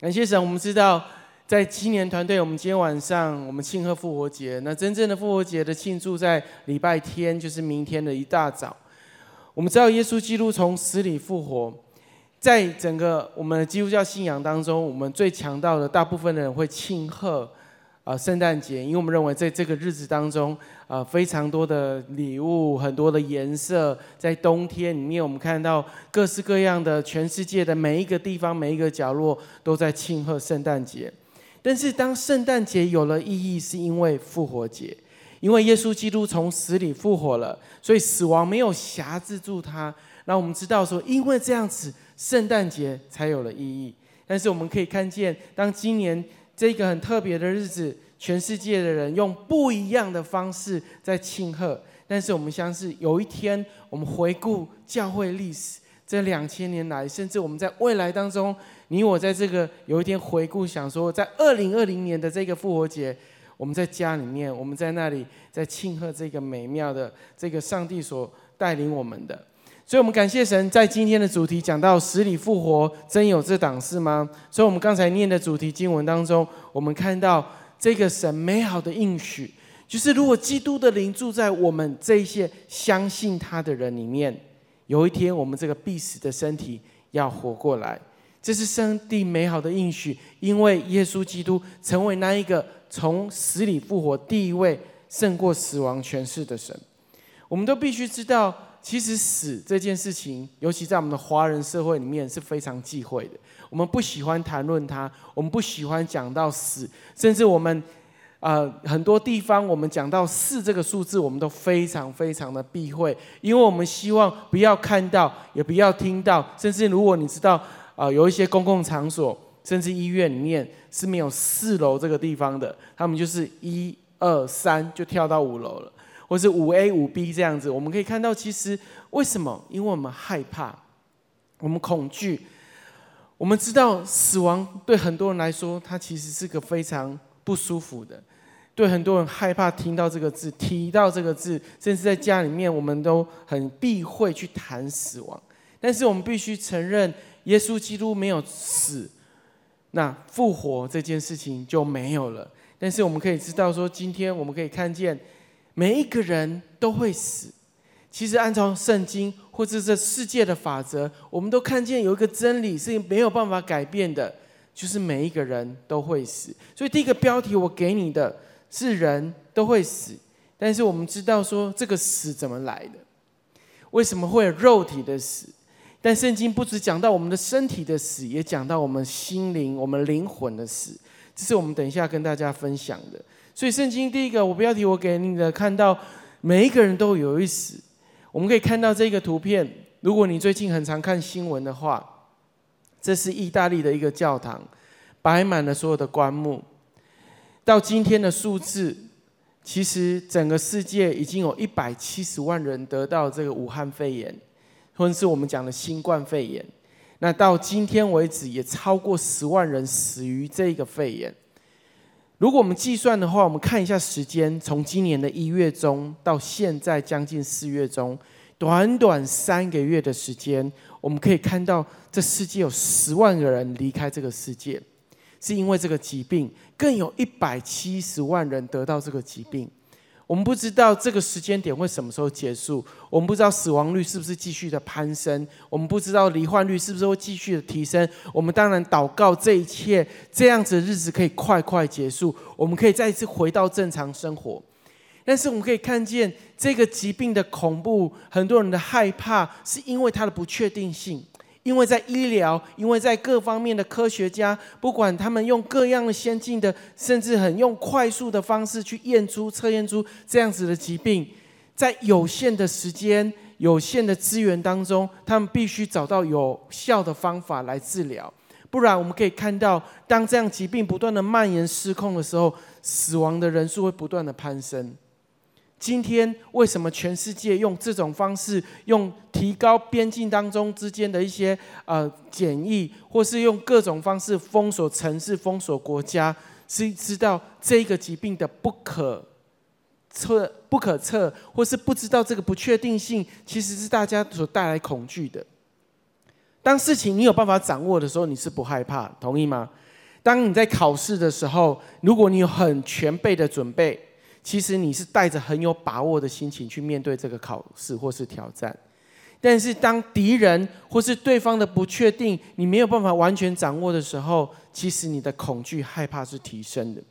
感谢神，我们知道在青年团队，我们今天晚上我们庆贺复活节。那真正的复活节的庆祝在礼拜天，就是明天的一大早。我们知道耶稣基督从死里复活，在整个我们的基督教信仰当中，我们最强调的，大部分的人会庆贺。啊，圣诞节，因为我们认为在这个日子当中，啊，非常多的礼物，很多的颜色，在冬天里面，我们看到各式各样的，全世界的每一个地方、每一个角落都在庆贺圣诞节。但是，当圣诞节有了意义，是因为复活节，因为耶稣基督从死里复活了，所以死亡没有辖制住他。那我们知道说，因为这样子，圣诞节才有了意义。但是，我们可以看见，当今年。这个很特别的日子，全世界的人用不一样的方式在庆贺。但是我们相信，有一天我们回顾教会历史，这两千年来，甚至我们在未来当中，你我在这个有一天回顾，想说，在二零二零年的这个复活节，我们在家里面，我们在那里在庆贺这个美妙的这个上帝所带领我们的。所以，我们感谢神，在今天的主题讲到死里复活，真有这档事吗？所以，我们刚才念的主题经文当中，我们看到这个神美好的应许，就是如果基督的灵住在我们这些相信他的人里面，有一天我们这个必死的身体要活过来，这是上帝美好的应许，因为耶稣基督成为那一个从死里复活第一位胜过死亡权势的神。我们都必须知道。其实死这件事情，尤其在我们的华人社会里面是非常忌讳的。我们不喜欢谈论它，我们不喜欢讲到死，甚至我们呃很多地方我们讲到四这个数字，我们都非常非常的避讳，因为我们希望不要看到，也不要听到，甚至如果你知道啊、呃，有一些公共场所，甚至医院里面是没有四楼这个地方的，他们就是一二三就跳到五楼了。或是五 A 五 B 这样子，我们可以看到，其实为什么？因为我们害怕，我们恐惧。我们知道死亡对很多人来说，它其实是个非常不舒服的。对很多人害怕听到这个字，提到这个字，甚至在家里面，我们都很避讳去谈死亡。但是我们必须承认，耶稣基督没有死，那复活这件事情就没有了。但是我们可以知道说，今天我们可以看见。每一个人都会死。其实按照圣经或者这世界的法则，我们都看见有一个真理是没有办法改变的，就是每一个人都会死。所以第一个标题我给你的是人都会死。但是我们知道说这个死怎么来的？为什么会有肉体的死？但圣经不只讲到我们的身体的死，也讲到我们心灵、我们灵魂的死。这是我们等一下跟大家分享的。所以，圣经第一个我标题我给你的，看到每一个人都有一死。我们可以看到这个图片。如果你最近很常看新闻的话，这是意大利的一个教堂，摆满了所有的棺木。到今天的数字，其实整个世界已经有一百七十万人得到这个武汉肺炎，或者是我们讲的新冠肺炎。那到今天为止，也超过十万人死于这个肺炎。如果我们计算的话，我们看一下时间，从今年的一月中到现在将近四月中，短短三个月的时间，我们可以看到这世界有十万个人离开这个世界，是因为这个疾病，更有一百七十万人得到这个疾病。我们不知道这个时间点会什么时候结束，我们不知道死亡率是不是继续的攀升，我们不知道罹患率是不是会继续的提升。我们当然祷告这一切这样子的日子可以快快结束，我们可以再一次回到正常生活。但是我们可以看见这个疾病的恐怖，很多人的害怕是因为它的不确定性。因为在医疗，因为在各方面的科学家，不管他们用各样的先进的，甚至很用快速的方式去验出、测验出这样子的疾病，在有限的时间、有限的资源当中，他们必须找到有效的方法来治疗。不然，我们可以看到，当这样疾病不断的蔓延、失控的时候，死亡的人数会不断的攀升。今天为什么全世界用这种方式，用提高边境当中之间的一些呃检疫，或是用各种方式封锁城市、封锁国家，是知道这个疾病的不可测、不可测，或是不知道这个不确定性，其实是大家所带来恐惧的。当事情你有办法掌握的时候，你是不害怕，同意吗？当你在考试的时候，如果你有很全备的准备，其实你是带着很有把握的心情去面对这个考试或是挑战。但是当敌人或是对方的不确定，你没有办法完全掌握的时候，其实你的恐惧、害怕是提升的。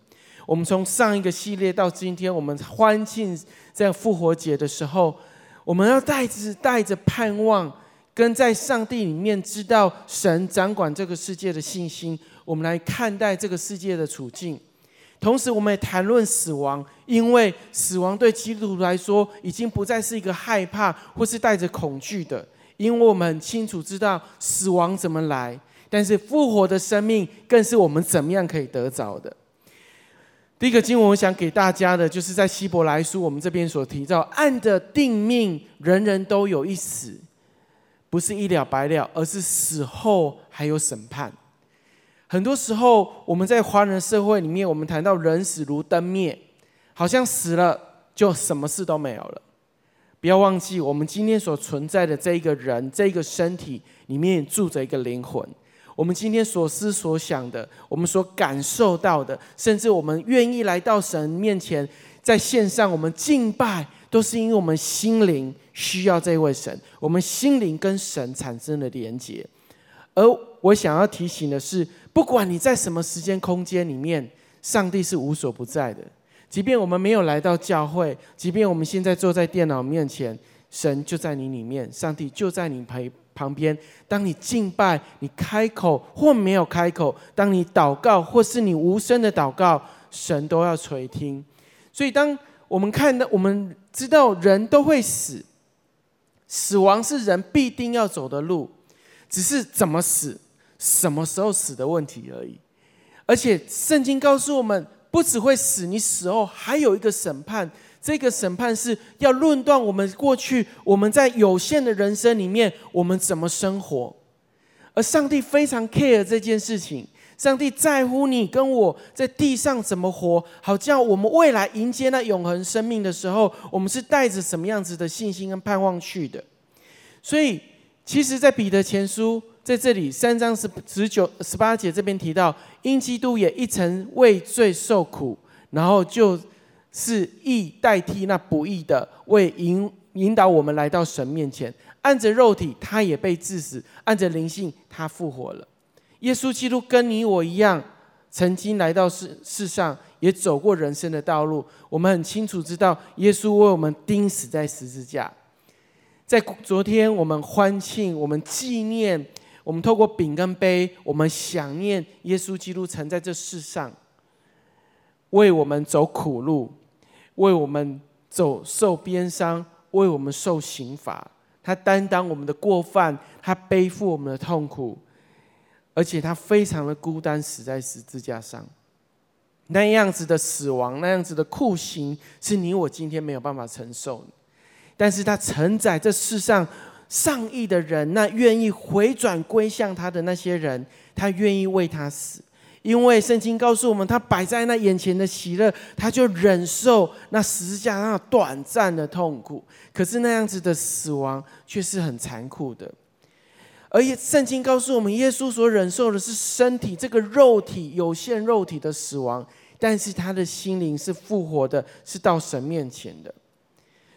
我们从上一个系列到今天，我们欢庆这样复活节的时候，我们要带着带着盼望，跟在上帝里面知道神掌管这个世界的信心，我们来看待这个世界的处境。同时，我们也谈论死亡，因为死亡对基督徒来说已经不再是一个害怕或是带着恐惧的，因为我们很清楚知道死亡怎么来，但是复活的生命更是我们怎么样可以得着的。第一个经文，我想给大家的就是在希伯来书我们这边所提到，按着定命，人人都有一死，不是一了百了，而是死后还有审判。很多时候，我们在华人社会里面，我们谈到人死如灯灭，好像死了就什么事都没有了。不要忘记，我们今天所存在的这一个人，这一个身体里面住着一个灵魂。我们今天所思所想的，我们所感受到的，甚至我们愿意来到神面前，在线上我们敬拜，都是因为我们心灵需要这位神，我们心灵跟神产生了连结。而我想要提醒的是，不管你在什么时间空间里面，上帝是无所不在的。即便我们没有来到教会，即便我们现在坐在电脑面前，神就在你里面，上帝就在你旁旁边。当你敬拜，你开口或没有开口；当你祷告，或是你无声的祷告，神都要垂听。所以，当我们看到，我们知道人都会死，死亡是人必定要走的路，只是怎么死。什么时候死的问题而已，而且圣经告诉我们，不只会死，你死后还有一个审判。这个审判是要论断我们过去我们在有限的人生里面，我们怎么生活。而上帝非常 care 这件事情，上帝在乎你跟我在地上怎么活，好叫我们未来迎接那永恒生命的时候，我们是带着什么样子的信心跟盼望去的。所以，其实，在彼得前书。在这里三章十十九十八节这边提到，因基督也一曾为罪受苦，然后就是义代替那不义的，为引引导我们来到神面前。按着肉体，他也被治死；按着灵性，他复活了。耶稣基督跟你我一样，曾经来到世世上，也走过人生的道路。我们很清楚知道，耶稣为我们钉死在十字架。在昨天，我们欢庆，我们纪念。我们透过饼跟杯，我们想念耶稣基督曾在这世上为我们走苦路，为我们走受鞭伤，为我们受刑罚。他担当我们的过犯，他背负我们的痛苦，而且他非常的孤单，死在十字架上。那样子的死亡，那样子的酷刑，是你我今天没有办法承受。但是他承载这世上。上亿的人，那愿意回转归向他的那些人，他愿意为他死，因为圣经告诉我们，他摆在那眼前的喜乐，他就忍受那十字架那短暂的痛苦。可是那样子的死亡却是很残酷的，而且圣经告诉我们，耶稣所忍受的是身体这个肉体有限肉体的死亡，但是他的心灵是复活的，是到神面前的。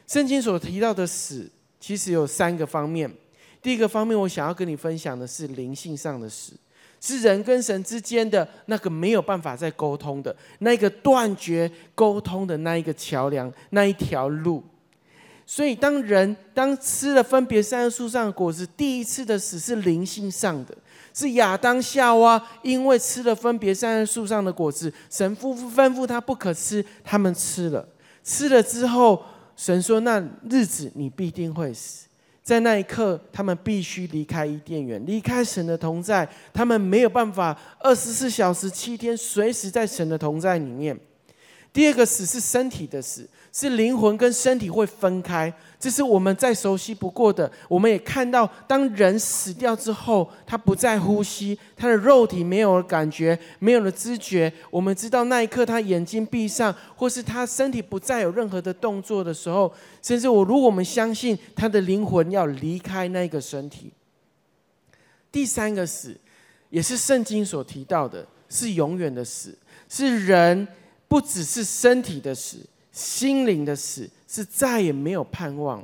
圣经所提到的死。其实有三个方面。第一个方面，我想要跟你分享的是灵性上的死，是人跟神之间的那个没有办法再沟通的那个断绝沟通的那一个桥梁，那一条路。所以，当人当吃了分别善树上的果子，第一次的死是灵性上的，是亚当夏娃因为吃了分别善树上的果子，神吩咐吩咐他不可吃，他们吃了，吃了之后。神说：“那日子你必定会死，在那一刻，他们必须离开伊甸园，离开神的同在。他们没有办法二十四小时、七天随时在神的同在里面。第二个死是身体的死。”是灵魂跟身体会分开，这是我们再熟悉不过的。我们也看到，当人死掉之后，他不再呼吸，他的肉体没有了感觉，没有了知觉。我们知道那一刻，他眼睛闭上，或是他身体不再有任何的动作的时候，甚至我如果我们相信他的灵魂要离开那个身体。第三个死，也是圣经所提到的，是永远的死，是人不只是身体的死，心灵的死，是再也没有盼望。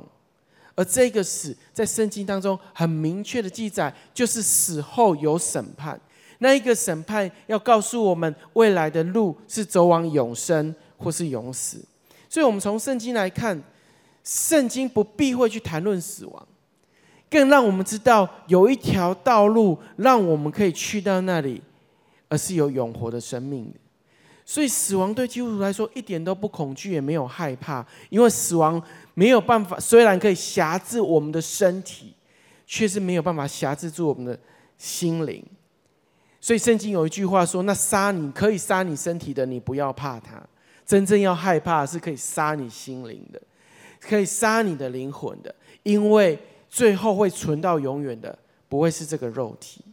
而这个死在圣经当中很明确的记载，就是死后有审判。那一个审判要告诉我们未来的路是走往永生或是永死。所以，我们从圣经来看，圣经不避讳去谈论死亡，更让我们知道有一条道路让我们可以去到那里，而是有永活的生命。所以，死亡对基督徒来说一点都不恐惧，也没有害怕，因为死亡。没有办法，虽然可以辖制我们的身体，却是没有办法辖制住我们的心灵。所以圣经有一句话说：“那杀你可以杀你身体的，你不要怕他；真正要害怕是可以杀你心灵的，可以杀你的灵魂的，因为最后会存到永远的，不会是这个肉体。”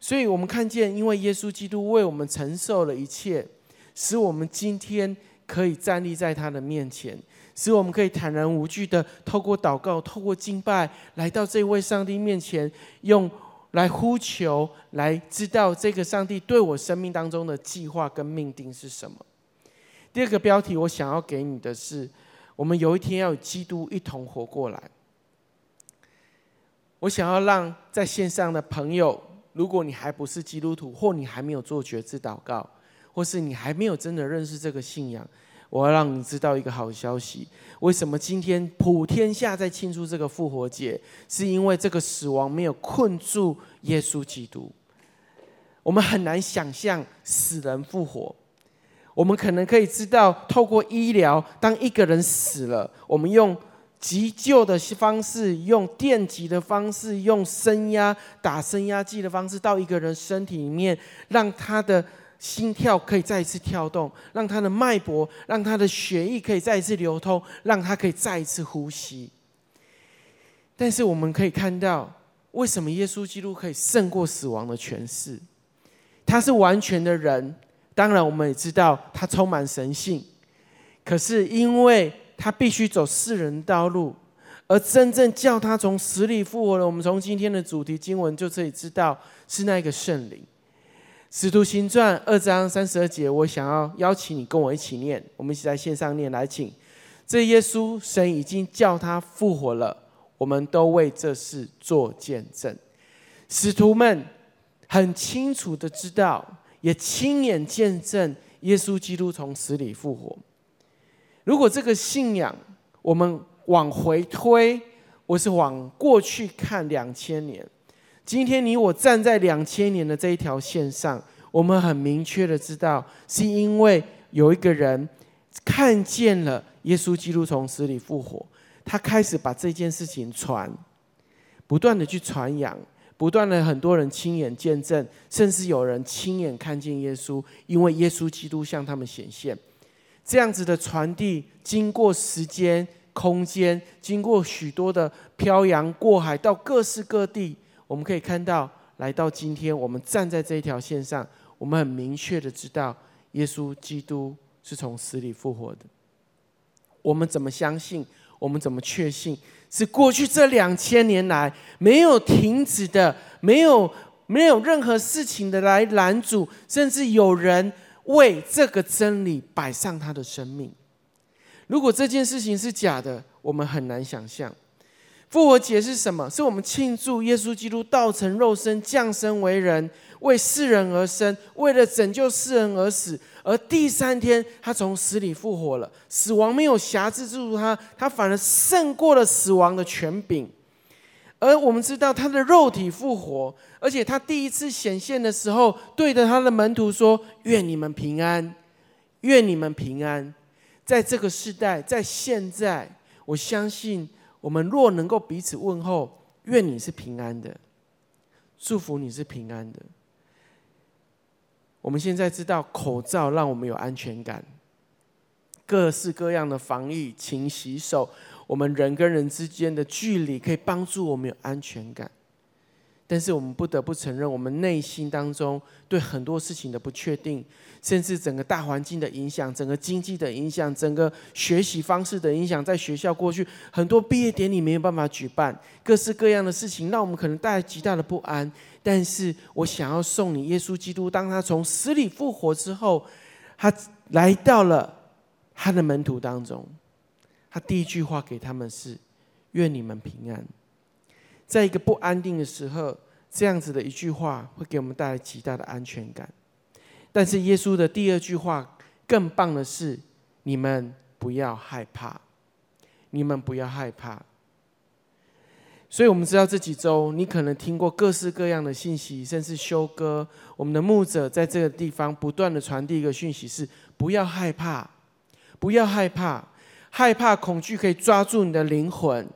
所以我们看见，因为耶稣基督为我们承受了一切，使我们今天可以站立在他的面前。使我们可以坦然无惧的透过祷告、透过敬拜，来到这位上帝面前，用来呼求，来知道这个上帝对我生命当中的计划跟命定是什么。第二个标题，我想要给你的是：我们有一天要与基督一同活过来。我想要让在线上的朋友，如果你还不是基督徒，或你还没有做决志祷告，或是你还没有真的认识这个信仰。我要让你知道一个好消息。为什么今天普天下在庆祝这个复活节？是因为这个死亡没有困住耶稣基督。我们很难想象死人复活。我们可能可以知道，透过医疗，当一个人死了，我们用急救的方式，用电击的方式，用升压打升压剂的方式，到一个人身体里面，让他的。心跳可以再一次跳动，让他的脉搏，让他的血液可以再一次流通，让他可以再一次呼吸。但是我们可以看到，为什么耶稣基督可以胜过死亡的权势？他是完全的人，当然我们也知道他充满神性。可是因为他必须走世人道路，而真正叫他从死里复活了。我们从今天的主题经文就可以知道，是那个圣灵。使徒行传二章三十二节，我想要邀请你跟我一起念，我们一起在线上念，来，请。这耶稣，神已经叫他复活了，我们都为这事做见证。使徒们很清楚的知道，也亲眼见证耶稣基督从死里复活。如果这个信仰，我们往回推，我是往过去看两千年。今天你我站在两千年的这一条线上，我们很明确的知道，是因为有一个人看见了耶稣基督从死里复活，他开始把这件事情传，不断的去传扬，不断的很多人亲眼见证，甚至有人亲眼看见耶稣，因为耶稣基督向他们显现，这样子的传递，经过时间、空间，经过许多的漂洋过海，到各式各地。我们可以看到，来到今天，我们站在这一条线上，我们很明确的知道，耶稣基督是从死里复活的。我们怎么相信？我们怎么确信？是过去这两千年来没有停止的，没有没有任何事情的来拦阻，甚至有人为这个真理摆上他的生命。如果这件事情是假的，我们很难想象。复活节是什么？是我们庆祝耶稣基督道成肉身，降生为人，为世人而生，为了拯救世人而死。而第三天，他从死里复活了，死亡没有辖制住他，他反而胜过了死亡的权柄。而我们知道他的肉体复活，而且他第一次显现的时候，对着他的门徒说：“愿你们平安，愿你们平安。”在这个时代，在现在，我相信。我们若能够彼此问候，愿你是平安的，祝福你是平安的。我们现在知道口罩让我们有安全感，各式各样的防疫，勤洗手，我们人跟人之间的距离可以帮助我们有安全感。但是我们不得不承认，我们内心当中对很多事情的不确定，甚至整个大环境的影响、整个经济的影响、整个学习方式的影响，在学校过去很多毕业典礼没有办法举办，各式各样的事情，让我们可能带来极大的不安。但是我想要送你，耶稣基督，当他从死里复活之后，他来到了他的门徒当中，他第一句话给他们是：愿你们平安。在一个不安定的时候，这样子的一句话会给我们带来极大的安全感。但是耶稣的第二句话更棒的是：你们不要害怕，你们不要害怕。所以我们知道这几周你可能听过各式各样的信息，甚至修哥，我们的牧者在这个地方不断的传递一个讯息是：不要害怕，不要害怕，害怕恐惧可以抓住你的灵魂。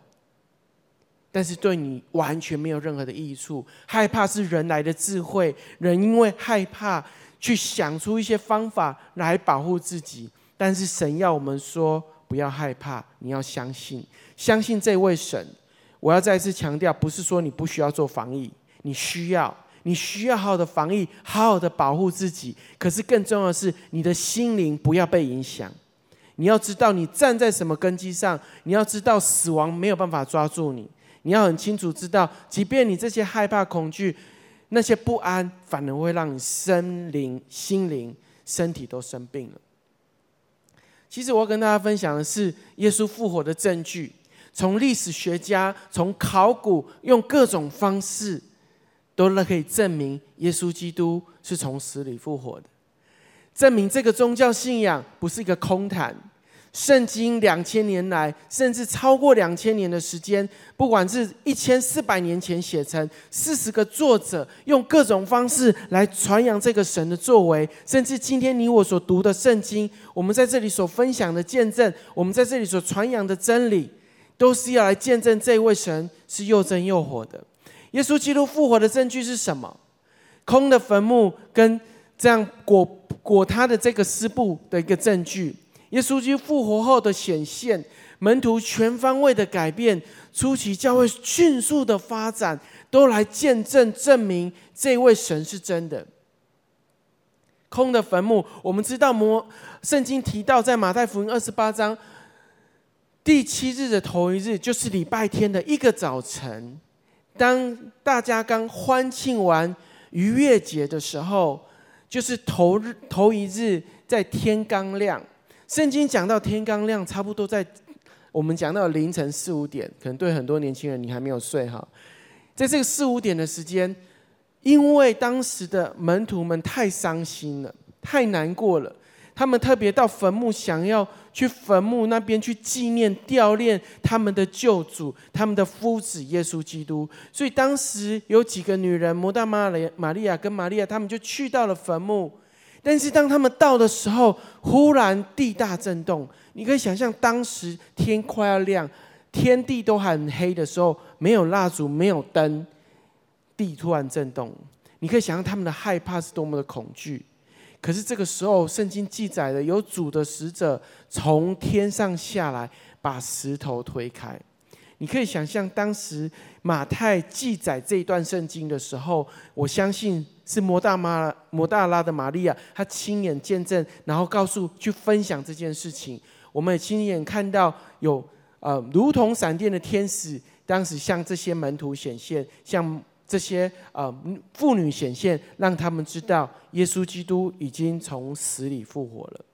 但是对你完全没有任何的益处。害怕是人来的智慧，人因为害怕去想出一些方法来保护自己。但是神要我们说，不要害怕，你要相信，相信这位神。我要再次强调，不是说你不需要做防疫，你需要，你需要好好的防疫，好好的保护自己。可是更重要的是，你的心灵不要被影响。你要知道你站在什么根基上，你要知道死亡没有办法抓住你。你要很清楚知道，即便你这些害怕、恐惧、那些不安，反而会让你身灵、心灵、身体都生病了。其实我要跟大家分享的是，耶稣复活的证据，从历史学家、从考古，用各种方式，都可以证明耶稣基督是从死里复活的，证明这个宗教信仰不是一个空谈。圣经两千年来，甚至超过两千年的时间，不管是一千四百年前写成，四十个作者用各种方式来传扬这个神的作为，甚至今天你我所读的圣经，我们在这里所分享的见证，我们在这里所传扬的真理，都是要来见证这位神是又真又活的。耶稣基督复活的证据是什么？空的坟墓跟这样裹裹他的这个尸布的一个证据。耶稣基督复活后的显现，门徒全方位的改变，初期教会迅速的发展，都来见证证明这位神是真的。空的坟墓，我们知道摩圣经提到，在马太福音二十八章第七日的头一日，就是礼拜天的一个早晨，当大家刚欢庆完逾越节的时候，就是头日头一日，在天刚亮。圣经讲到天刚亮，差不多在我们讲到凌晨四五点，可能对很多年轻人你还没有睡哈，在这个四五点的时间，因为当时的门徒们太伤心了，太难过了，他们特别到坟墓，想要去坟墓那边去纪念吊念他们的救主，他们的夫子耶稣基督。所以当时有几个女人，摩大拉玛利亚跟玛利亚，他们就去到了坟墓。但是当他们到的时候，忽然地大震动。你可以想象，当时天快要亮，天地都很黑的时候，没有蜡烛，没有灯，地突然震动。你可以想象他们的害怕是多么的恐惧。可是这个时候，圣经记载了有主的使者从天上下来，把石头推开。你可以想象，当时马太记载这一段圣经的时候，我相信。是摩大妈、摩大拉的玛利亚，她亲眼见证，然后告诉、去分享这件事情。我们也亲眼看到有呃，如同闪电的天使，当时向这些门徒显现，向这些呃妇女显现，让他们知道耶稣基督已经从死里复活了。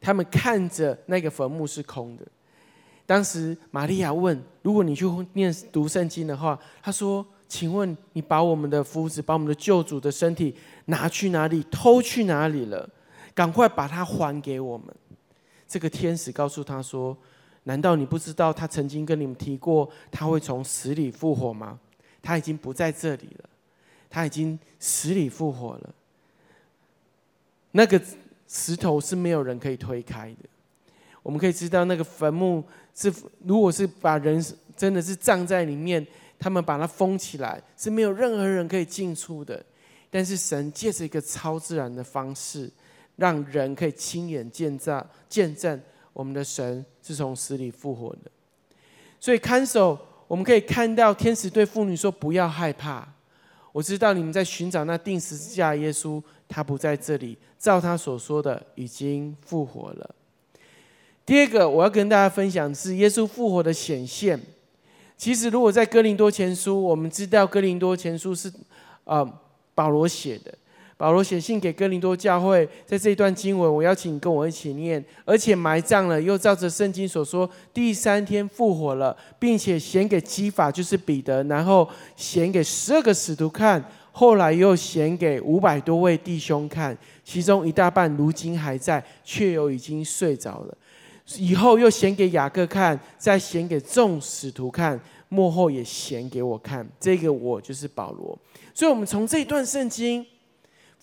他们看着那个坟墓是空的。当时玛利亚问：“如果你去念读圣经的话，他说。”请问你把我们的夫子，把我们的救主的身体拿去哪里？偷去哪里了？赶快把它还给我们！这个天使告诉他说：“难道你不知道他曾经跟你们提过，他会从死里复活吗？他已经不在这里了，他已经死里复活了。那个石头是没有人可以推开的。我们可以知道，那个坟墓是，如果是把人真的是葬在里面。”他们把它封起来，是没有任何人可以进出的。但是神借着一个超自然的方式，让人可以亲眼见证见证我们的神是从死里复活的。所以看守我们可以看到天使对妇女说：“不要害怕，我知道你们在寻找那钉十字架耶稣，他不在这里，照他所说的，已经复活了。”第二个，我要跟大家分享是耶稣复活的显现。其实，如果在哥林多前书，我们知道哥林多前书是啊保罗写的。保罗写信给哥林多教会，在这一段经文，我邀请你跟我一起念。而且埋葬了，又照着圣经所说，第三天复活了，并且显给基法，就是彼得，然后显给十二个使徒看，后来又显给五百多位弟兄看，其中一大半如今还在，却又已经睡着了。以后又显给雅各看，再显给众使徒看，幕后也显给我看。这个我就是保罗。所以，我们从这一段圣经。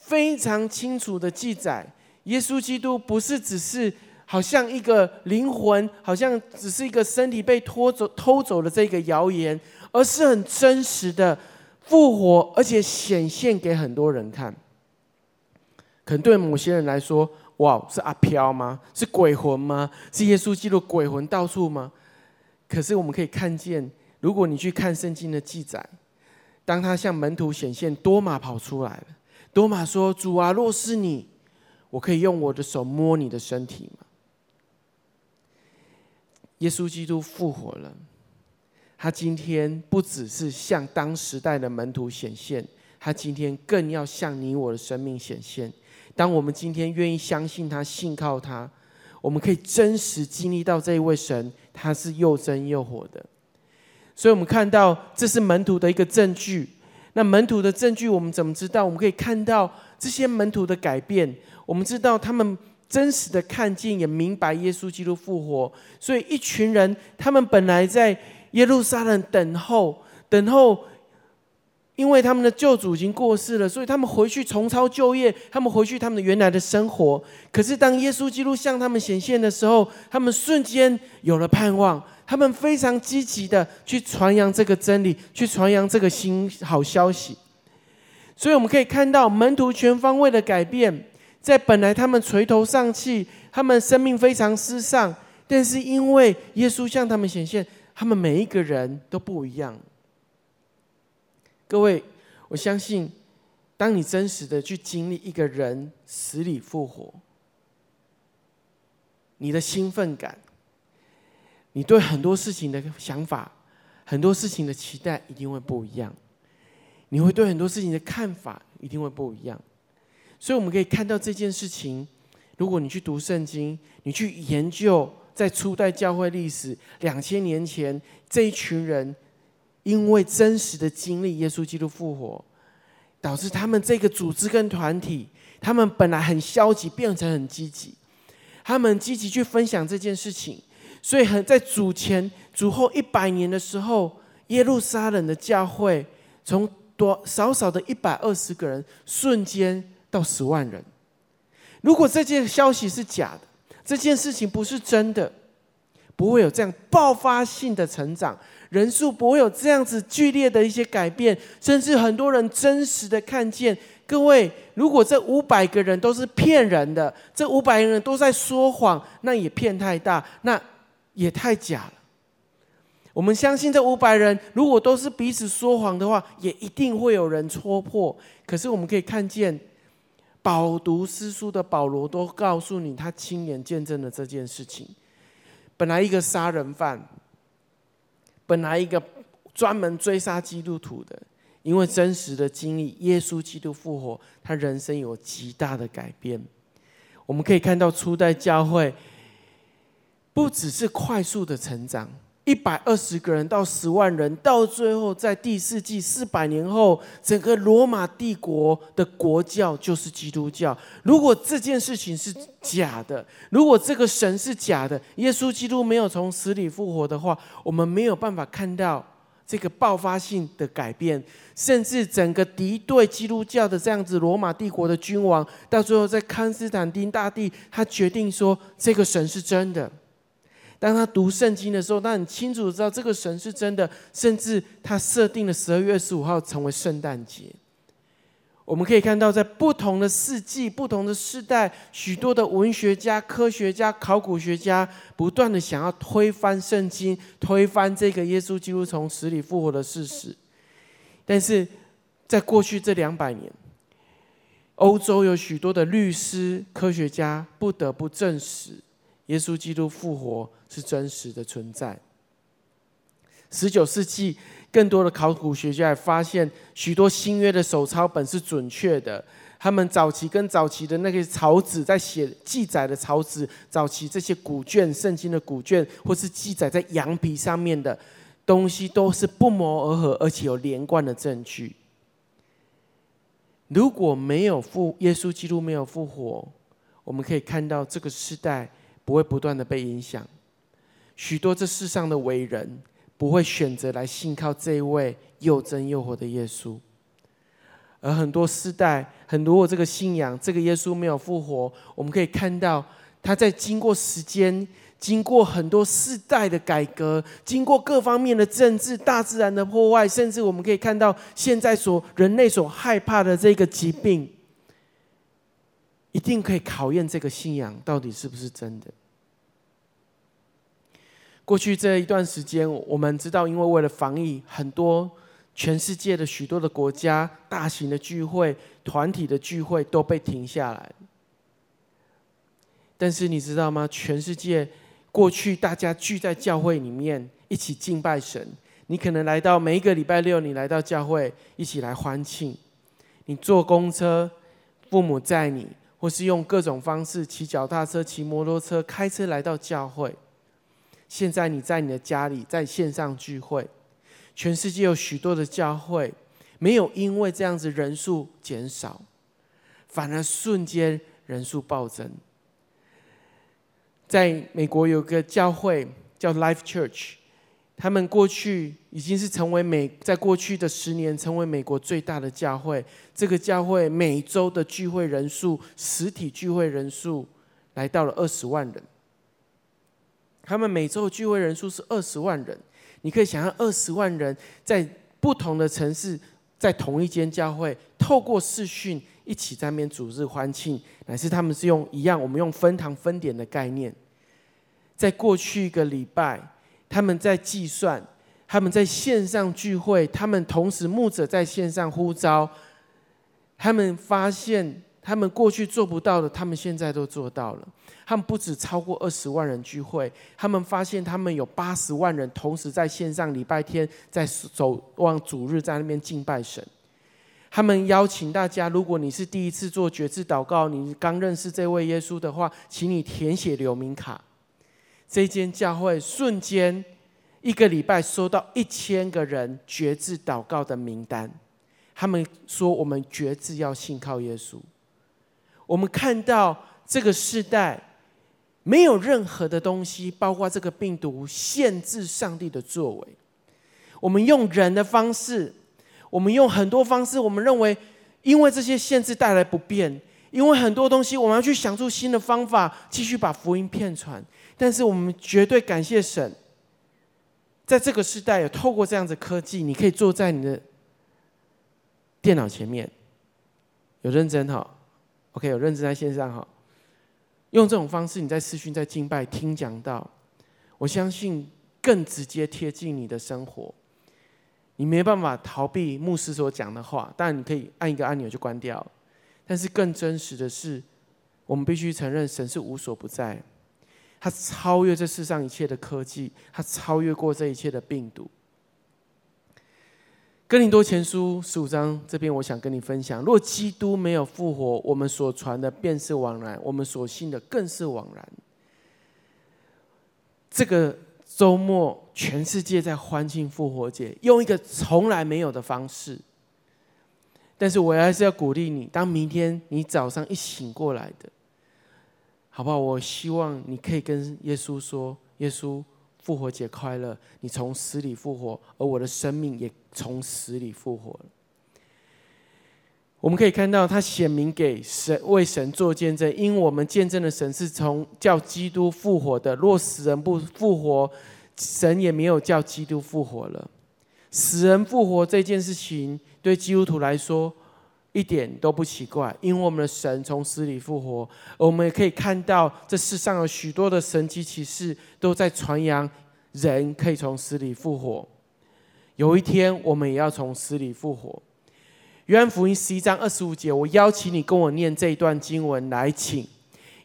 非常清楚的记载，耶稣基督不是只是好像一个灵魂，好像只是一个身体被拖走、偷走的这个谣言，而是很真实的复活，而且显现给很多人看。可能对某些人来说，哇，是阿飘吗？是鬼魂吗？是耶稣基督鬼魂到处吗？可是我们可以看见，如果你去看圣经的记载，当他向门徒显现，多马跑出来了。多马说：“主啊，若是你，我可以用我的手摸你的身体吗？”耶稣基督复活了，他今天不只是向当时代的门徒显现，他今天更要向你我的生命显现。当我们今天愿意相信他、信靠他，我们可以真实经历到这一位神，他是又真又活的。所以，我们看到这是门徒的一个证据。那门徒的证据，我们怎么知道？我们可以看到这些门徒的改变。我们知道他们真实的看见，也明白耶稣基督复活。所以，一群人，他们本来在耶路撒冷等候，等候，因为他们的救主已经过世了，所以他们回去重操旧业，他们回去他们的原来的生活。可是，当耶稣基督向他们显现的时候，他们瞬间有了盼望。他们非常积极的去传扬这个真理，去传扬这个新好消息。所以我们可以看到门徒全方位的改变，在本来他们垂头丧气，他们生命非常失丧，但是因为耶稣向他们显现，他们每一个人都不一样。各位，我相信，当你真实的去经历一个人死里复活，你的兴奋感。你对很多事情的想法，很多事情的期待一定会不一样。你会对很多事情的看法一定会不一样。所以我们可以看到这件事情，如果你去读圣经，你去研究在初代教会历史两千年前这一群人，因为真实的经历耶稣基督复活，导致他们这个组织跟团体，他们本来很消极，变成很积极，他们积极去分享这件事情。所以，很在主前、主后一百年的时候，耶路撒冷的教会从多少少的一百二十个人，瞬间到十万人。如果这件消息是假的，这件事情不是真的，不会有这样爆发性的成长，人数不会有这样子剧烈的一些改变，甚至很多人真实的看见。各位，如果这五百个人都是骗人的，这五百个人都在说谎，那也骗太大，那。也太假了。我们相信这五百人，如果都是彼此说谎的话，也一定会有人戳破。可是我们可以看见，饱读诗书的保罗都告诉你，他亲眼见证了这件事情。本来一个杀人犯，本来一个专门追杀基督徒的，因为真实的经历耶稣基督复活，他人生有极大的改变。我们可以看到初代教会。不只是快速的成长，一百二十个人到十万人，到最后在第四纪四百年后，整个罗马帝国的国教就是基督教。如果这件事情是假的，如果这个神是假的，耶稣基督没有从死里复活的话，我们没有办法看到这个爆发性的改变，甚至整个敌对基督教的这样子罗马帝国的君王，到最后在康斯坦丁大帝，他决定说这个神是真的。当他读圣经的时候，他很清楚知道这个神是真的，甚至他设定了十二月二十五号成为圣诞节。我们可以看到，在不同的世纪、不同的世代，许多的文学家、科学家、考古学家，不断的想要推翻圣经，推翻这个耶稣基督从死里复活的事实。但是在过去这两百年，欧洲有许多的律师、科学家不得不证实，耶稣基督复活是真实的存在。十九世纪，更多的考古学家也发现，许多新约的手抄本是准确的。他们早期跟早期的那个草纸在写记载的草纸，早期这些古卷、圣经的古卷，或是记载在羊皮上面的东西，都是不谋而合，而且有连贯的证据。如果没有复耶稣基督没有复活，我们可以看到这个时代不会不断的被影响。许多这世上的伟人不会选择来信靠这一位又真又活的耶稣，而很多世代很多我这个信仰这个耶稣没有复活，我们可以看到他在经过时间。经过很多世代的改革，经过各方面的政治、大自然的破坏，甚至我们可以看到现在所人类所害怕的这个疾病，一定可以考验这个信仰到底是不是真的。过去这一段时间，我们知道，因为为了防疫，很多全世界的许多的国家，大型的聚会、团体的聚会都被停下来。但是你知道吗？全世界。过去大家聚在教会里面一起敬拜神，你可能来到每一个礼拜六，你来到教会一起来欢庆。你坐公车，父母载你，或是用各种方式骑脚踏车、骑摩托车、开车来到教会。现在你在你的家里在线上聚会，全世界有许多的教会没有因为这样子人数减少，反而瞬间人数暴增。在美国有个教会叫 Life Church，他们过去已经是成为美，在过去的十年成为美国最大的教会。这个教会每周的聚会人数，实体聚会人数来到了二十万人。他们每周的聚会人数是二十万人，你可以想象二十万人在不同的城市，在同一间教会，透过视讯一起在那边主日欢庆，乃是他们是用一样，我们用分堂分点的概念。在过去一个礼拜，他们在计算，他们在线上聚会，他们同时牧者在线上呼召，他们发现他们过去做不到的，他们现在都做到了。他们不止超过二十万人聚会，他们发现他们有八十万人同时在线上礼拜天在守望主日，在那边敬拜神。他们邀请大家，如果你是第一次做决志祷告，你刚认识这位耶稣的话，请你填写留名卡。这间教会瞬间一个礼拜收到一千个人决志祷告的名单。他们说：“我们决志要信靠耶稣。”我们看到这个世代没有任何的东西，包括这个病毒限制上帝的作为。我们用人的方式，我们用很多方式，我们认为因为这些限制带来不便，因为很多东西我们要去想出新的方法，继续把福音骗传。但是我们绝对感谢神，在这个时代有透过这样子科技，你可以坐在你的电脑前面，有认真哈，OK，有认真在线上哈，用这种方式你在视讯在敬拜听讲道，我相信更直接贴近你的生活，你没办法逃避牧师所讲的话，但你可以按一个按钮就关掉，但是更真实的是，我们必须承认神是无所不在。他超越这世上一切的科技，他超越过这一切的病毒。哥林多前书十五章这边，我想跟你分享：若基督没有复活，我们所传的便是枉然，我们所信的更是枉然。这个周末，全世界在欢庆复活节，用一个从来没有的方式。但是我还是要鼓励你，当明天你早上一醒过来的。好不好？我希望你可以跟耶稣说：“耶稣，复活节快乐！你从死里复活，而我的生命也从死里复活。”我们可以看到，他显明给神为神做见证，因我们见证的神是从叫基督复活的。若死人不复活，神也没有叫基督复活了。死人复活这件事情，对基督徒来说，一点都不奇怪，因为我们的神从死里复活，我们也可以看到这世上有许多的神迹奇事都在传扬人可以从死里复活。有一天，我们也要从死里复活。约翰福音十一章二十五节，我邀请你跟我念这一段经文来，请。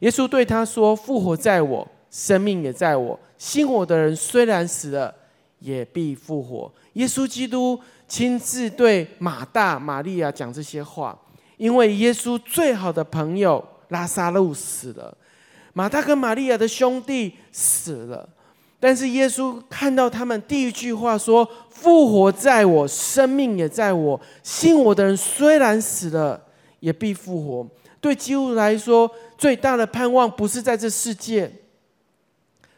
耶稣对他说：“复活在我，生命也在我。信我的人虽然死了，也必复活。”耶稣基督亲自对马大、玛利亚讲这些话，因为耶稣最好的朋友拉撒路死了，马大跟玛利亚的兄弟死了。但是耶稣看到他们第一句话说：“复活在我，生命也在我。信我的人虽然死了，也必复活。”对基督来说，最大的盼望不是在这世界，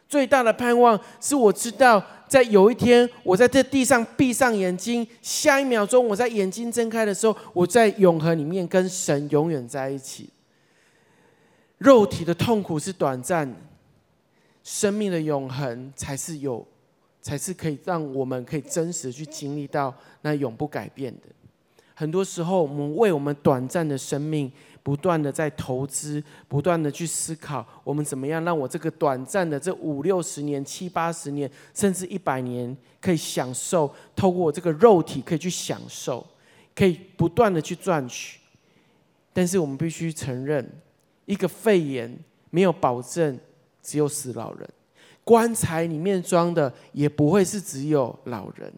最大的盼望是我知道，在有一天我在这地上闭上眼睛，下一秒钟我在眼睛睁开的时候，我在永恒里面跟神永远在一起。肉体的痛苦是短暂。生命的永恒才是有，才是可以让我们可以真实去经历到那永不改变的。很多时候，我们为我们短暂的生命不断的在投资，不断的去思考，我们怎么样让我这个短暂的这五六十年、七八十年，甚至一百年，可以享受，透过我这个肉体可以去享受，可以不断的去赚取。但是我们必须承认，一个肺炎没有保证。只有死老人，棺材里面装的也不会是只有老人，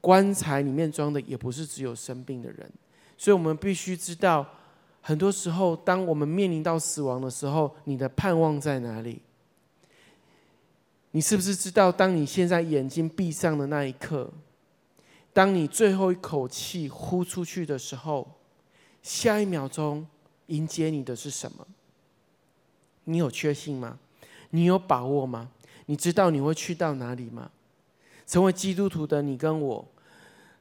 棺材里面装的也不是只有生病的人，所以我们必须知道，很多时候，当我们面临到死亡的时候，你的盼望在哪里？你是不是知道，当你现在眼睛闭上的那一刻，当你最后一口气呼出去的时候，下一秒钟迎接你的是什么？你有确信吗？你有把握吗？你知道你会去到哪里吗？成为基督徒的你跟我，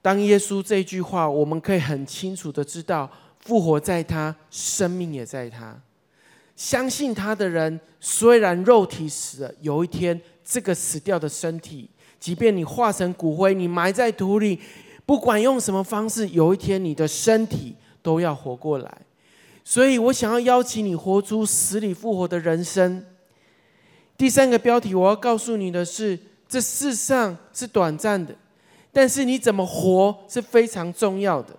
当耶稣这句话，我们可以很清楚的知道，复活在他，生命也在他。相信他的人，虽然肉体死了，有一天这个死掉的身体，即便你化成骨灰，你埋在土里，不管用什么方式，有一天你的身体都要活过来。所以我想要邀请你活出死里复活的人生。第三个标题，我要告诉你的是：这世上是短暂的，但是你怎么活是非常重要的。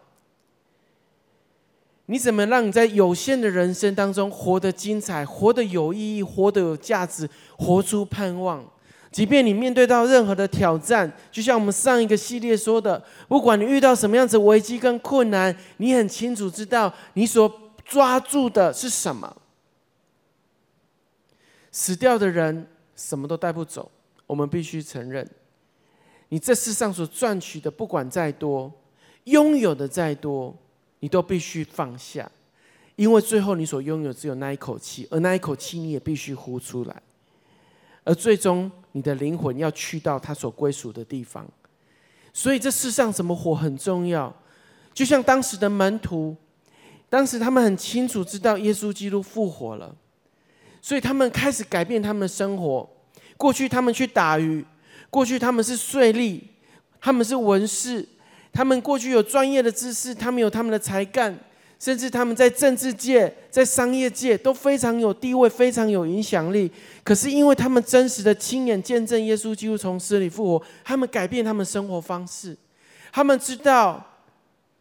你怎么让你在有限的人生当中活得精彩、活得有意义、活得有价值、活出盼望？即便你面对到任何的挑战，就像我们上一个系列说的，不管你遇到什么样子危机跟困难，你很清楚知道你所。抓住的是什么？死掉的人什么都带不走。我们必须承认，你这世上所赚取的，不管再多，拥有的再多，你都必须放下，因为最后你所拥有只有那一口气，而那一口气你也必须呼出来，而最终你的灵魂要去到他所归属的地方。所以这世上怎么活很重要，就像当时的门徒。当时他们很清楚知道耶稣基督复活了，所以他们开始改变他们的生活。过去他们去打鱼，过去他们是税吏，他们是文士，他们过去有专业的知识，他们有他们的才干，甚至他们在政治界、在商业界都非常有地位，非常有影响力。可是因为他们真实的亲眼见证耶稣基督从死里复活，他们改变他们生活方式，他们知道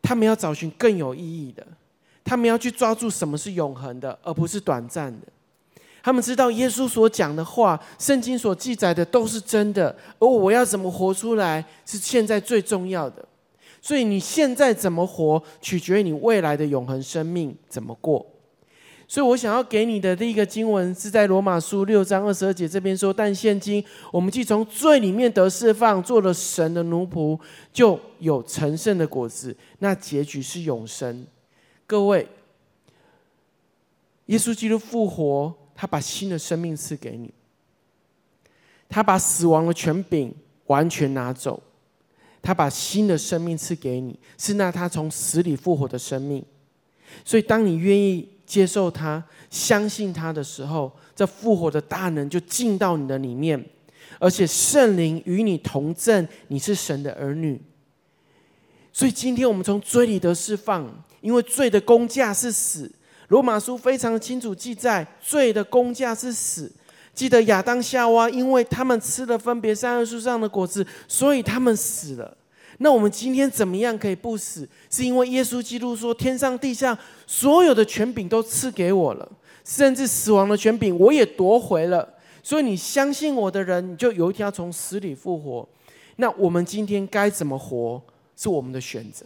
他们要找寻更有意义的。他们要去抓住什么是永恒的，而不是短暂的。他们知道耶稣所讲的话，圣经所记载的都是真的，而我要怎么活出来，是现在最重要的。所以你现在怎么活，取决于你未来的永恒生命怎么过。所以我想要给你的第一个经文是在罗马书六章二十二节这边说：“但现今我们既从罪里面得释放，做了神的奴仆，就有成圣的果子，那结局是永生。”各位，耶稣基督复活，他把新的生命赐给你，他把死亡的权柄完全拿走，他把新的生命赐给你，是那他从死里复活的生命。所以，当你愿意接受他、相信他的时候，这复活的大能就进到你的里面，而且圣灵与你同证，你是神的儿女。所以，今天我们从罪里得释放。因为罪的工价是死。罗马书非常清楚记载，罪的工价是死。记得亚当夏娃，因为他们吃了分别善恶树上的果子，所以他们死了。那我们今天怎么样可以不死？是因为耶稣基督说：“天上地下所有的权柄都赐给我了，甚至死亡的权柄我也夺回了。”所以你相信我的人，你就有一天要从死里复活。那我们今天该怎么活，是我们的选择。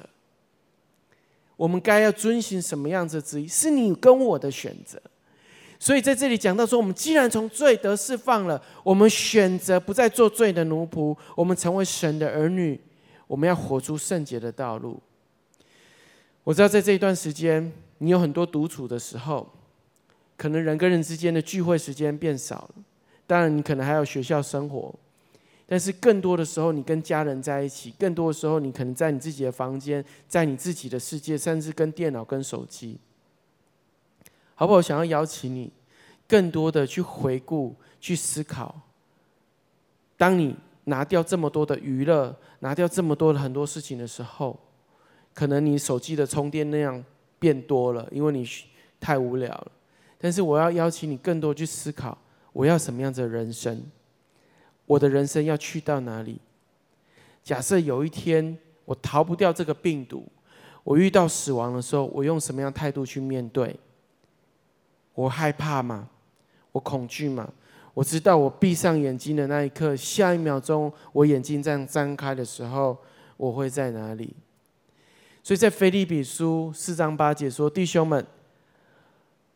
我们该要遵循什么样子的旨意，是你跟我的选择。所以在这里讲到说，我们既然从罪得释放了，我们选择不再做罪的奴仆，我们成为神的儿女，我们要活出圣洁的道路。我知道在这一段时间，你有很多独处的时候，可能人跟人之间的聚会时间变少了，当然你可能还有学校生活，但是更多的时候，你跟家人在一起，更多的时候，你可能在你自己的房间，在你自己的世界，甚至跟电脑、跟手机。好不好？想要邀请你，更多的去回顾、去思考。当你拿掉这么多的娱乐，拿掉这么多的很多事情的时候，可能你手机的充电量变多了，因为你太无聊了。但是我要邀请你，更多去思考：我要什么样的人生？我的人生要去到哪里？假设有一天我逃不掉这个病毒，我遇到死亡的时候，我用什么样态度去面对？我害怕吗？我恐惧吗？我知道，我闭上眼睛的那一刻，下一秒钟我眼睛这样张开的时候，我会在哪里？所以在腓立比书四章八节说：“弟兄们，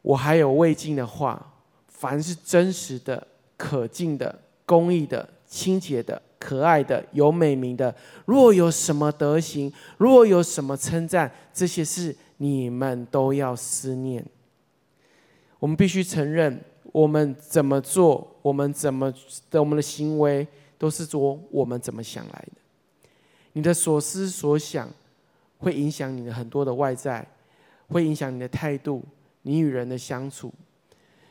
我还有未尽的话，凡是真实的、可敬的、公义的、清洁的、可爱的、有美名的，若有什么德行，若有什么称赞，这些事你们都要思念。”我们必须承认，我们怎么做，我们怎么的，我们的行为都是说我们怎么想来的。你的所思所想会影响你的很多的外在，会影响你的态度，你与人的相处。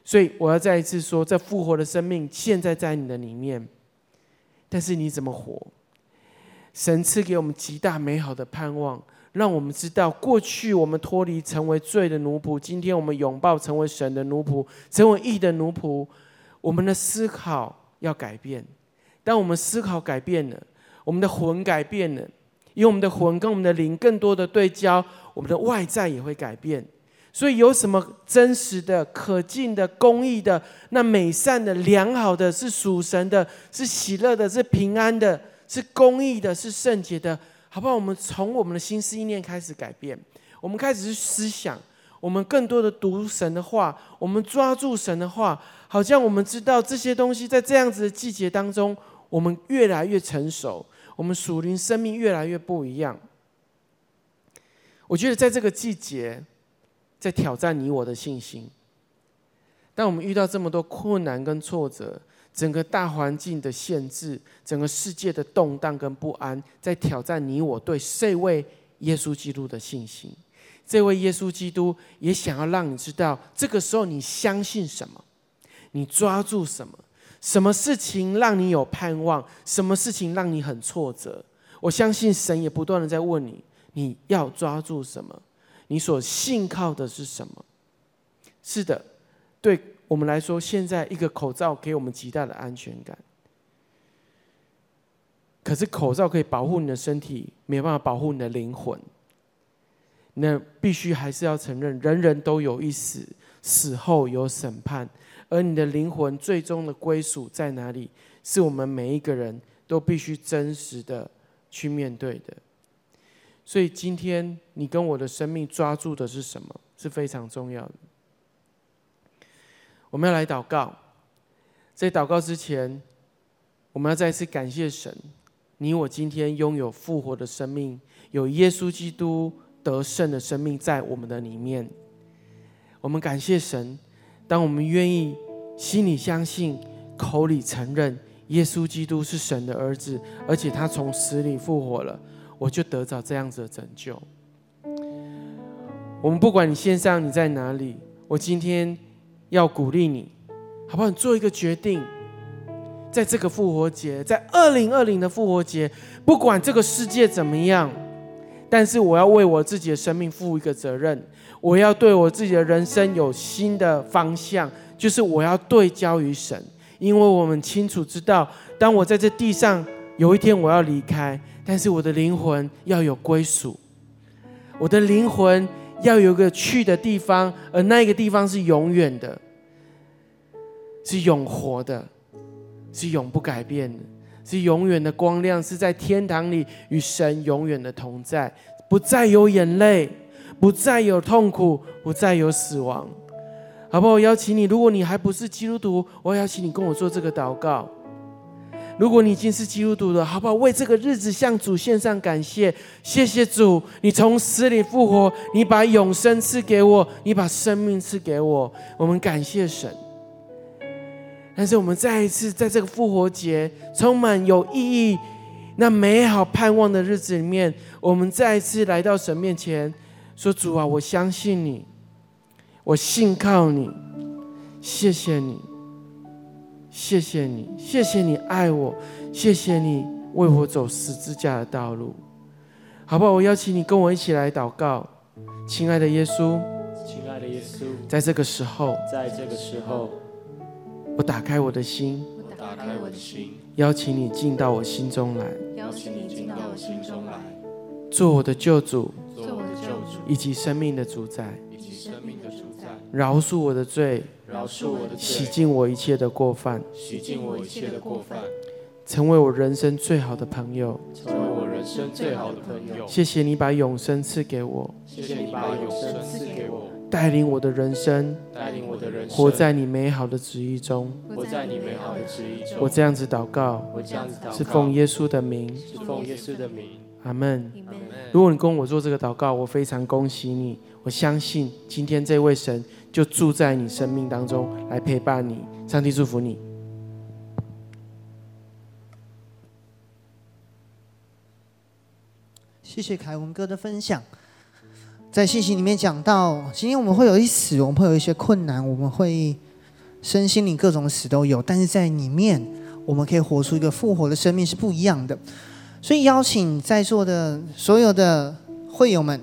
所以我要再一次说，这复活的生命现在在你的里面，但是你怎么活？神赐给我们极大美好的盼望。让我们知道，过去我们脱离成为罪的奴仆，今天我们拥抱成为神的奴仆，成为义的奴仆。我们的思考要改变。当我们思考改变了，我们的魂改变了，因为我们的魂跟我们的灵更多的对焦，我们的外在也会改变。所以，有什么真实的、可敬的、公义的、那美善的、良好的，是属神的，是喜乐的，是平安的，是公义的，是圣洁的。好不好？我们从我们的心思意念开始改变，我们开始去思想，我们更多的读神的话，我们抓住神的话，好像我们知道这些东西在这样子的季节当中，我们越来越成熟，我们属灵生命越来越不一样。我觉得在这个季节，在挑战你我的信心。当我们遇到这么多困难跟挫折。整个大环境的限制，整个世界的动荡跟不安，在挑战你我对这位耶稣基督的信心。这位耶稣基督也想要让你知道，这个时候你相信什么，你抓住什么，什么事情让你有盼望，什么事情让你很挫折。我相信神也不断的在问你，你要抓住什么？你所信靠的是什么？是的，对。我们来说，现在一个口罩给我们极大的安全感。可是口罩可以保护你的身体，没办法保护你的灵魂。那必须还是要承认，人人都有一死，死后有审判，而你的灵魂最终的归属在哪里？是我们每一个人都必须真实的去面对的。所以今天你跟我的生命抓住的是什么？是非常重要的。我们要来祷告，在祷告之前，我们要再次感谢神，你我今天拥有复活的生命，有耶稣基督得胜的生命在我们的里面。我们感谢神，当我们愿意心里相信、口里承认耶稣基督是神的儿子，而且他从死里复活了，我就得着这样子的拯救。我们不管你线上你在哪里，我今天。要鼓励你，好不好？你做一个决定，在这个复活节，在二零二零的复活节，不管这个世界怎么样，但是我要为我自己的生命负一个责任，我要对我自己的人生有新的方向，就是我要对焦于神，因为我们清楚知道，当我在这地上有一天我要离开，但是我的灵魂要有归属，我的灵魂要有个去的地方，而那个地方是永远的，是永活的，是永不改变的。是永远的光亮，是在天堂里与神永远的同在，不再有眼泪，不再有痛苦，不再有死亡，好不好？我邀请你，如果你还不是基督徒，我邀请你跟我做这个祷告。如果你已经是基督徒了，好不好？为这个日子向主献上感谢，谢谢主，你从死里复活，你把永生赐给我，你把生命赐给我，我们感谢神。但是我们再一次在这个复活节充满有意义、那美好盼望的日子里面，我们再一次来到神面前，说：“主啊，我相信你，我信靠你，谢谢你，谢谢你，谢谢你爱我，谢谢你为我走十字架的道路，好不好？我邀请你跟我一起来祷告，亲爱的耶稣，亲爱的耶稣，在这个时候，在这个时候。”我打开我的心，我打开我的心，邀请你进到我心中来，邀请你进到我心中来，做我的救主，做我的救主，以及生命的主宰，以及生命的主宰，饶恕我的罪，饶恕我的罪，洗净我一切的过犯，洗净我一切的过犯，成为我人生最好的朋友，成为我人生最好的朋友。谢谢你把永生赐给我，谢谢你把永生赐给我。带领我的人生，带领我的人生，活在你美好的旨意中，活在你美好的旨意中。我这样子祷告，我这样子祷告，是奉耶稣的名，是奉耶稣的名。阿门。如果你跟我做这个祷告，我非常恭喜你。我相信今天这位神就住在你生命当中，来陪伴你。上帝祝福你。谢谢凯文哥的分享。在信息里面讲到，今天我们会有一死，我们会有一些困难，我们会身心灵各种死都有，但是在里面，我们可以活出一个复活的生命，是不一样的。所以邀请在座的所有的会友们，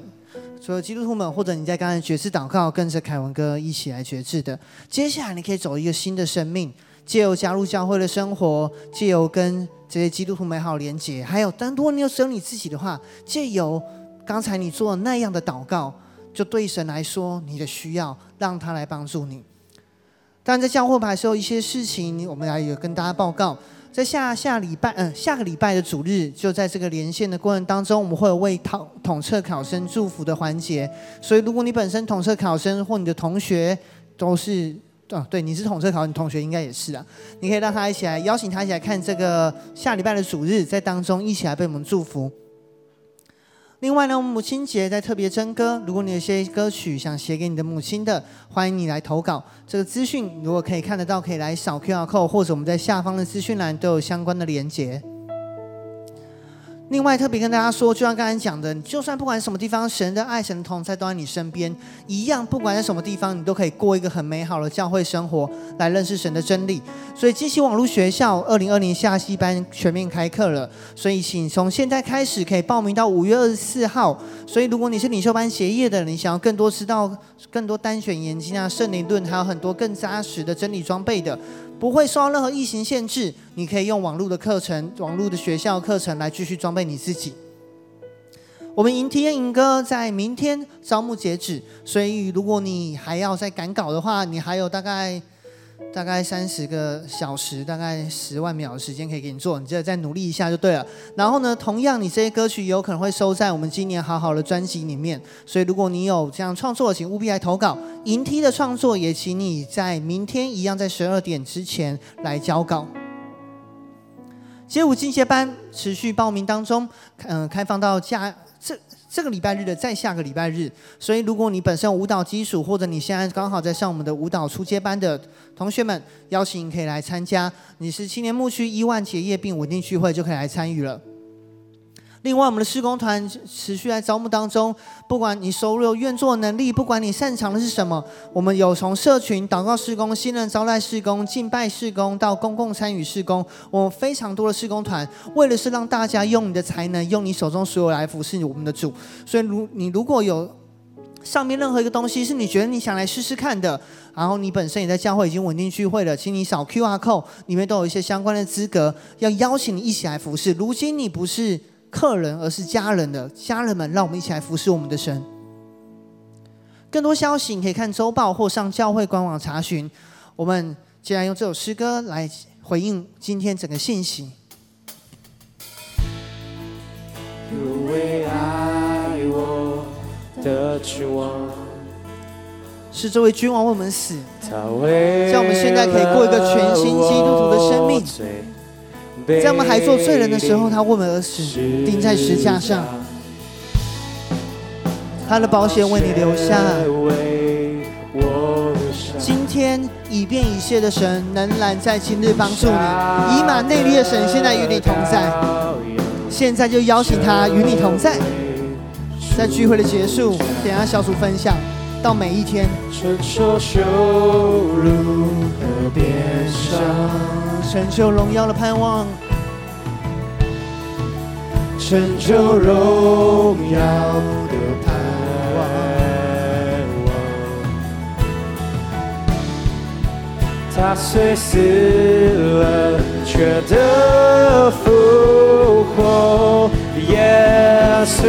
所有基督徒们，或者你在刚才决志祷告，跟着凯文哥一起来决志的，接下来你可以走一个新的生命，借由加入教会的生活，借由跟这些基督徒美好连结，还有，但如果你有只有你自己的话，借由。刚才你做那样的祷告，就对神来说，你的需要让他来帮助你。但在教会牌时候，一些事情我们来有跟大家报告。在下下礼拜，嗯、下个礼拜的主日，就在这个连线的过程当中，我们会有为统统测考生祝福的环节。所以，如果你本身统测考生或你的同学都是，啊，对，你是统测考生，你同学应该也是啊，你可以让他一起来邀请他一起来看这个下礼拜的主日，在当中一起来被我们祝福。另外呢，我们母亲节在特别征歌，如果你有些歌曲想写给你的母亲的，欢迎你来投稿。这个资讯如果可以看得到，可以来扫 QR code，或者我们在下方的资讯栏都有相关的连结。另外，特别跟大家说，就像刚才讲的，就算不管什么地方，神的爱、神的同在都在你身边一样。不管在什么地方，你都可以过一个很美好的教会生活，来认识神的真理。所以，基期网络学校二零二零夏季班全面开课了。所以，请从现在开始可以报名到五月二十四号。所以，如果你是领袖班协业的，你想要更多知道、更多单选研经啊、圣灵论，还有很多更扎实的真理装备的。不会受到任何疫情限制，你可以用网络的课程、网络的学校课程来继续装备你自己。我们营体验营歌在明天招募截止，所以如果你还要再赶稿的话，你还有大概。大概三十个小时，大概十万秒的时间可以给你做，你就再努力一下就对了。然后呢，同样你这些歌曲有可能会收在我们今年好好的专辑里面，所以如果你有这样创作，请务必来投稿。营梯的创作也请你在明天一样在十二点之前来交稿。街舞进阶班持续报名当中，嗯、开放到假这。这个礼拜日的再下个礼拜日，所以如果你本身有舞蹈基础，或者你现在刚好在上我们的舞蹈初阶班的同学们，邀请你可以来参加。你是青年牧区一万结业并稳定聚会，就可以来参与了。另外，我们的施工团持续在招募当中，不管你收入愿做能力，不管你擅长的是什么，我们有从社群祷告施工、新人招待施工、敬拜施工到公共参与施工，我们非常多的施工团，为的是让大家用你的才能，用你手中所有来服侍我们的主。所以，如你如果有上面任何一个东西是你觉得你想来试试看的，然后你本身也在教会已经稳定聚会了，请你扫 QR code，里面都有一些相关的资格，要邀请你一起来服侍。如今你不是客人，而是家人的家人们，让我们一起来服侍我们的神。更多消息你可以看周报或上教会官网查询。我们既然用这首诗歌来回应今天整个信息。有位爱我的君王，是这位君王为我们死，叫我们现在可以过一个全新基督徒的生命。在我们还做罪人的时候，他为我们而死，钉在石架上。他的宝血为你留下。今天以便以谢的神，仍然在今日帮助你。以马内利的神，现在与你同在。现在就邀请他与你同在。在聚会的结束，等下小组分享，到每一天。成就荣耀的盼望，成就荣耀的盼望。他虽死了，却得复活，耶稣。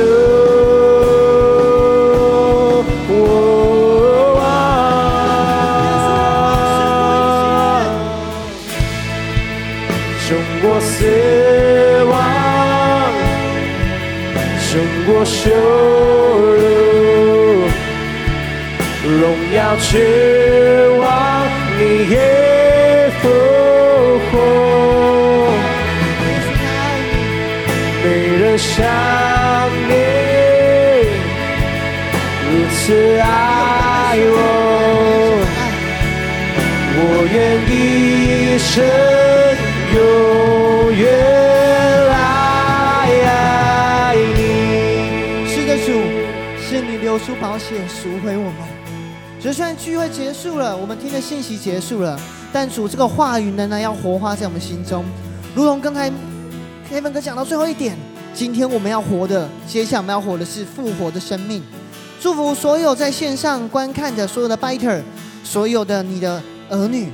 羞辱，荣耀君王，你也复活，没人像你如此爱我，我愿一生出保险赎回我们。所以虽然聚会结束了，我们听的信息结束了，但主这个话语仍然要活化在我们心中。如同刚才 Kevin 哥讲到最后一点，今天我们要活的，接下来我们要活的是复活的生命。祝福所有在线上观看的所有的 Biter，所有的你的儿女，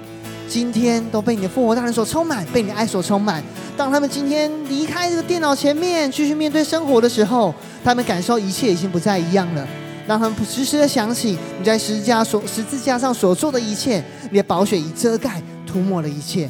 今天都被你的复活大人所充满，被你的爱所充满。当他们今天离开这个电脑前面，继续面对生活的时候，他们感受一切已经不再一样了。让他们时时的想起你在十字架所十字架上所做的一切，你的宝血已遮盖涂抹了一切，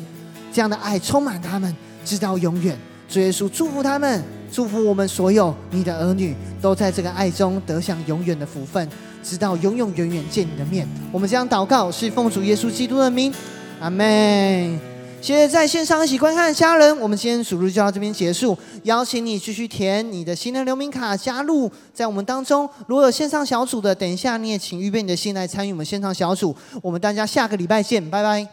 这样的爱充满他们，直到永远。主耶稣祝福他们，祝福我们所有你的儿女都在这个爱中得享永远的福分，直到永永远远见你的面。我们这样祷告，是奉主耶稣基督的名，阿门。谢谢在线上一起观看的家人，我们今天主日就到这边结束。邀请你继续填你的新人留名卡，加入在我们当中。如果有线上小组的，等一下你也请预备你的心来参与我们线上小组。我们大家下个礼拜见，拜拜。